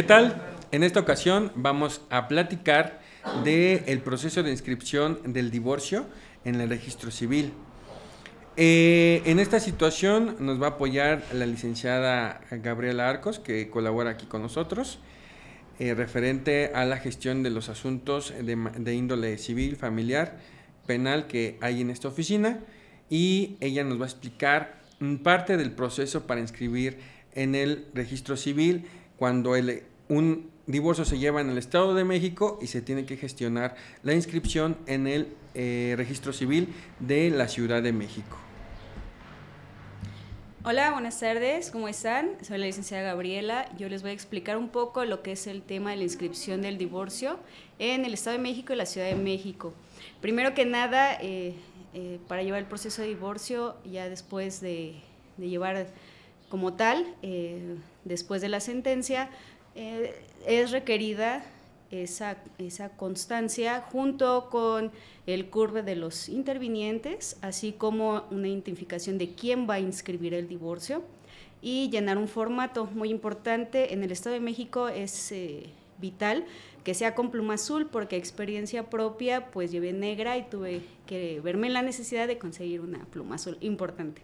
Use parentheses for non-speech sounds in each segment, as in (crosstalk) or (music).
¿Qué tal? En esta ocasión vamos a platicar del el proceso de inscripción del divorcio en el registro civil. Eh, en esta situación nos va a apoyar la licenciada Gabriela Arcos, que colabora aquí con nosotros, eh, referente a la gestión de los asuntos de, de índole civil, familiar, penal que hay en esta oficina y ella nos va a explicar parte del proceso para inscribir en el registro civil cuando el, un divorcio se lleva en el Estado de México y se tiene que gestionar la inscripción en el eh, registro civil de la Ciudad de México. Hola, buenas tardes, ¿cómo están? Soy la licenciada Gabriela. Yo les voy a explicar un poco lo que es el tema de la inscripción del divorcio en el Estado de México y la Ciudad de México. Primero que nada, eh, eh, para llevar el proceso de divorcio, ya después de, llevar como tal, después de la sentencia, eh, es requerida esa, esa, constancia junto con el curve de los intervinientes, así como una identificación de quién va a inscribir el divorcio y llenar un formato muy importante. En el Estado de México es eh, vital que sea con pluma azul porque experiencia propia pues llevé negra y tuve que verme en la necesidad de conseguir una pluma azul importante.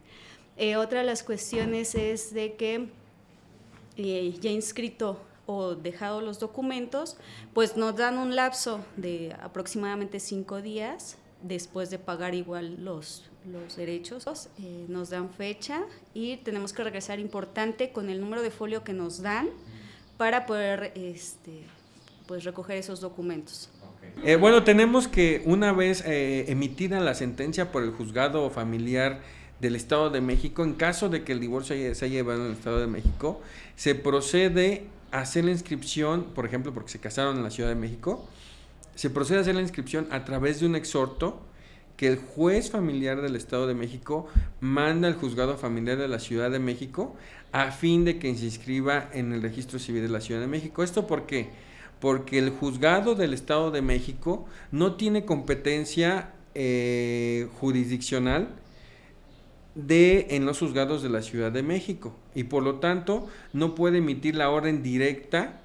Eh, otra de las cuestiones es de que ya inscrito o dejado los documentos, pues nos dan un lapso de aproximadamente cinco días después de pagar igual los, los derechos, eh, nos dan fecha y tenemos que regresar importante con el número de folio que nos dan para poder este, pues recoger esos documentos. Eh, bueno, tenemos que una vez eh, emitida la sentencia por el juzgado familiar del Estado de México, en caso de que el divorcio se haya llevado en el Estado de México, se procede hacer la inscripción, por ejemplo, porque se casaron en la Ciudad de México, se procede a hacer la inscripción a través de un exhorto que el juez familiar del Estado de México manda al juzgado familiar de la Ciudad de México a fin de que se inscriba en el registro civil de la Ciudad de México. ¿Esto por qué? Porque el juzgado del Estado de México no tiene competencia eh, jurisdiccional de en los juzgados de la Ciudad de México y por lo tanto no puede emitir la orden directa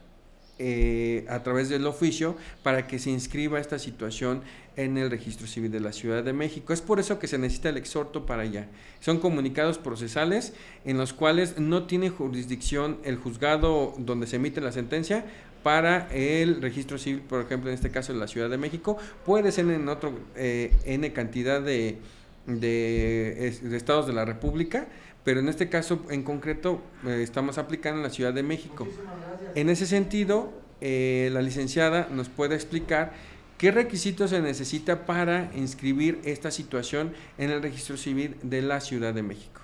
eh, a través del oficio para que se inscriba esta situación en el registro civil de la Ciudad de México. Es por eso que se necesita el exhorto para allá. Son comunicados procesales en los cuales no tiene jurisdicción el juzgado donde se emite la sentencia para el registro civil, por ejemplo, en este caso en la Ciudad de México. Puede ser en otro eh, N cantidad de de, estados de la República, pero en este caso en concreto eh, estamos aplicando en la Ciudad de México. En ese sentido, eh, la licenciada nos puede explicar qué requisitos se necesita para inscribir esta situación en el registro civil de la Ciudad de México.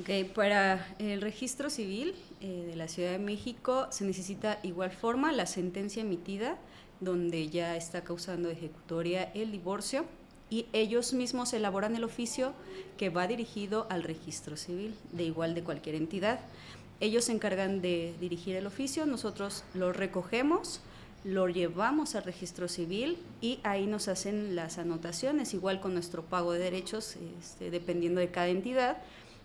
Ok, para el registro civil eh, de la Ciudad de México se necesita igual forma la sentencia emitida donde ya está causando ejecutoria el divorcio y ellos mismos elaboran el oficio que va dirigido al registro civil, de igual de cualquier entidad. Ellos se encargan de dirigir el oficio, nosotros lo recogemos, lo llevamos al registro civil y ahí nos hacen las anotaciones, igual con nuestro pago de derechos, este, dependiendo de cada entidad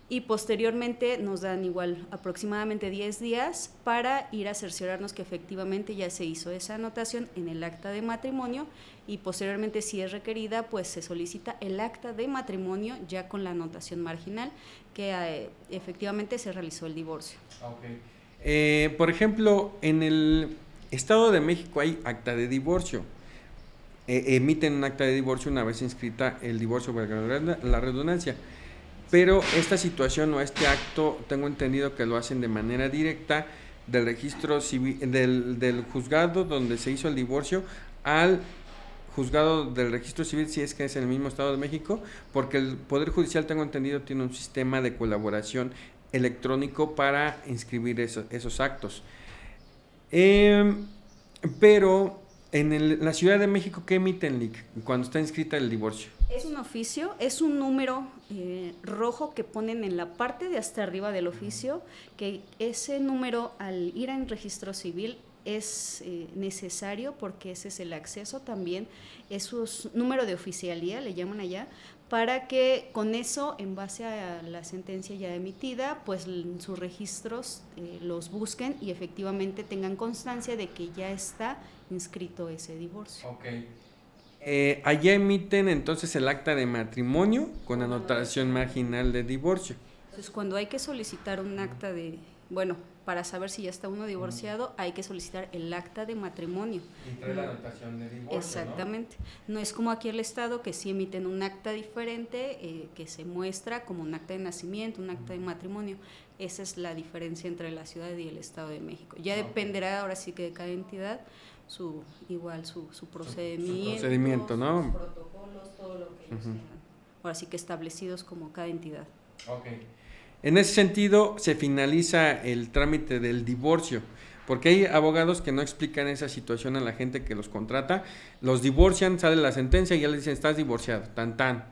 y posteriormente nos dan igual aproximadamente 10 días para ir a cerciorarnos que efectivamente ya se hizo esa anotación en el acta de matrimonio y posteriormente si es requerida pues se solicita el acta de matrimonio ya con la anotación marginal que eh, efectivamente se realizó el divorcio. Eh, por ejemplo, en el Estado de México hay acta de divorcio. Eh, emiten un acta de divorcio una vez inscrita el divorcio, la redundancia pero esta situación o este acto tengo entendido que lo hacen de manera directa del registro civil, del, del juzgado donde se hizo el divorcio al juzgado del registro civil si es que es en el mismo Estado de México, porque el Poder Judicial, tengo entendido, tiene un sistema de colaboración electrónico para inscribir esos actos. Em, pero en la Ciudad de México, ¿qué emiten cuando está inscrita el divorcio? Es un oficio, es un número eh, rojo que ponen en la parte de hasta arriba del oficio, que ese número al ir en registro civil es eh, necesario porque ese es el acceso también, es un número de oficialía, le llaman allá, para que con eso, en base a la sentencia ya emitida, pues sus registros eh, los busquen y efectivamente tengan constancia de que ya está inscrito ese divorcio. Okay. Eh, allá emiten entonces el acta de matrimonio con anotación marginal de divorcio. Entonces, cuando hay que solicitar un acta de, bueno, para saber si ya está uno divorciado, hay que solicitar el acta de matrimonio. Y trae la anotación de divorcio. Exactamente. ¿no? es como aquí el Estado que sí emiten un acta diferente eh, que se muestra como un acta de nacimiento, un acta de matrimonio. Esa es la diferencia entre la ciudad y el Estado de México. Ya dependerá ahora sí que de cada entidad su igual su, su procedimiento, su procedimiento ¿no? sus protocolos, todo lo que ellos tengan. Ahora sí que establecidos como cada entidad. Okay. En ese sentido, se finaliza el trámite del divorcio, porque hay abogados que no explican esa situación a la gente que los contrata, los divorcian, sale la sentencia y ya les dicen, estás divorciado, tan tan.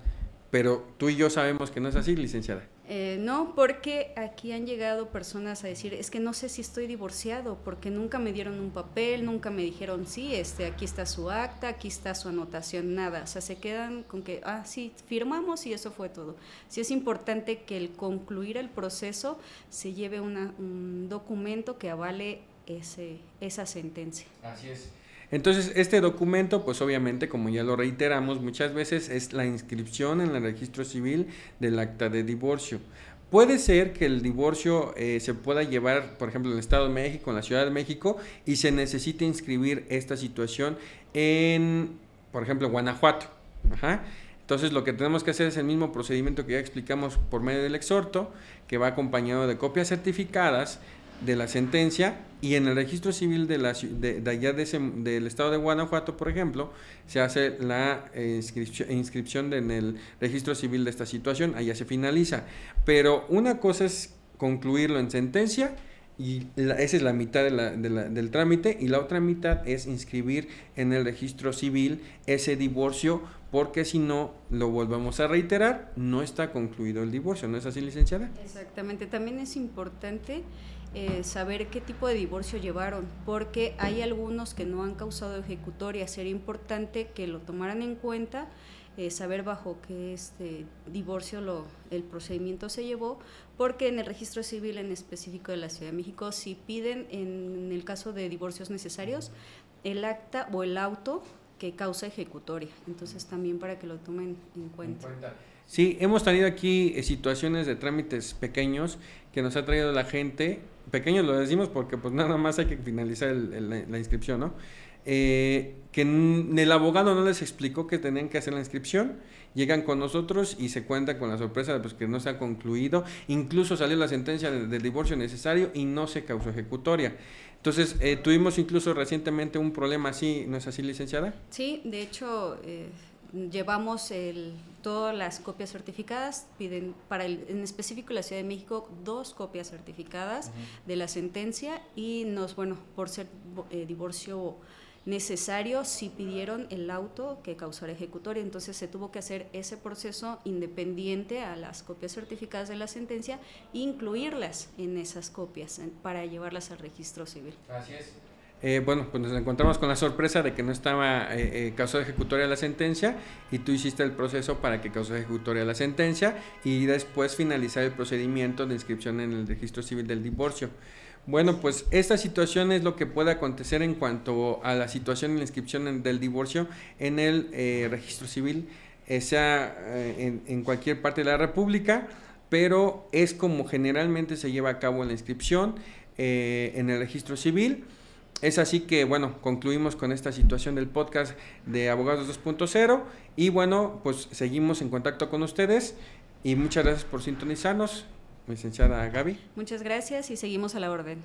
Pero tú y yo sabemos que no es así, licenciada. Eh, no, porque aquí han llegado personas a decir, es que no sé si estoy divorciado, porque nunca me dieron un papel, nunca me dijeron, sí, este, aquí está su acta, aquí está su anotación, nada. O sea, se quedan con que, ah, sí, firmamos y eso fue todo. Sí es importante que el concluir el proceso se lleve un documento que avale ese, esa sentencia. Así es. Entonces, este documento, pues obviamente, como ya lo reiteramos muchas veces, es la inscripción en el registro civil del acta de divorcio. Puede ser que el divorcio eh, se pueda llevar, por ejemplo, en el Estado de México, en la Ciudad de México, y se necesite inscribir esta situación en, por ejemplo, Guanajuato. Entonces lo que tenemos que hacer es el mismo procedimiento que ya explicamos por medio del exhorto, que va acompañado de copias certificadas de la sentencia y en el registro civil de, la, de, allá de ese, del estado de Guanajuato, por ejemplo, se hace la eh, inscripción, inscripción en el registro civil de esta situación, allá se finaliza. Pero una cosa es concluirlo en sentencia y esa es la mitad de la, del trámite y la otra mitad es inscribir en el registro civil ese divorcio porque si no, lo volvemos a reiterar, no está concluido el divorcio, ¿no es así, licenciada? Exactamente, también es importante eh, saber qué tipo de divorcio llevaron, porque hay algunos que no han causado ejecutoria. Sería importante que lo tomaran en cuenta, eh, saber bajo qué este divorcio lo, el procedimiento se llevó, porque en el registro civil en específico de la Ciudad de México, si piden en el caso de divorcios necesarios, el acta o el auto que causa ejecutoria. Entonces también para que lo tomen en cuenta. Sí, hemos tenido aquí eh, situaciones de trámites pequeños que nos ha traído la gente pequeños lo decimos porque pues (laughs) nada más hay que finalizar la, inscripción, ¿no? Eh, que el abogado no les explicó que tenían que hacer la inscripción, llegan con nosotros y se cuentan con la sorpresa de pues, que no se ha concluido, incluso salió la sentencia del divorcio necesario y no se causó ejecutoria. Entonces, eh, tuvimos incluso recientemente un problema así, ¿no es así, licenciada? Sí, de hecho, eh, llevamos el, todas las copias certificadas, piden para el, en específico la Ciudad de México dos copias certificadas de la sentencia y nos, bueno, por ser eh, divorcio necesario, sí pidieron el auto que causara ejecutoria, entonces se tuvo que hacer ese proceso independiente a las copias certificadas de la sentencia e incluirlas en esas copias para llevarlas al registro civil. Así es. Eh, bueno, pues nos encontramos con la sorpresa de que no estaba eh, eh, causó ejecutoria la sentencia y tú hiciste el proceso para que causó ejecutoria la sentencia y después finalizar el procedimiento de inscripción en el registro civil del divorcio. Bueno, pues esta situación es lo que puede acontecer en cuanto a la situación en la inscripción del divorcio en el eh, registro civil, sea en cualquier parte de la República, pero es como generalmente se lleva a cabo la inscripción en el registro civil. Es así que, bueno, concluimos con esta situación del podcast de Abogados 2.0 y bueno, pues seguimos en contacto con ustedes y muchas gracias por sintonizarnos, licenciada Gaby. Muchas gracias y seguimos a la orden.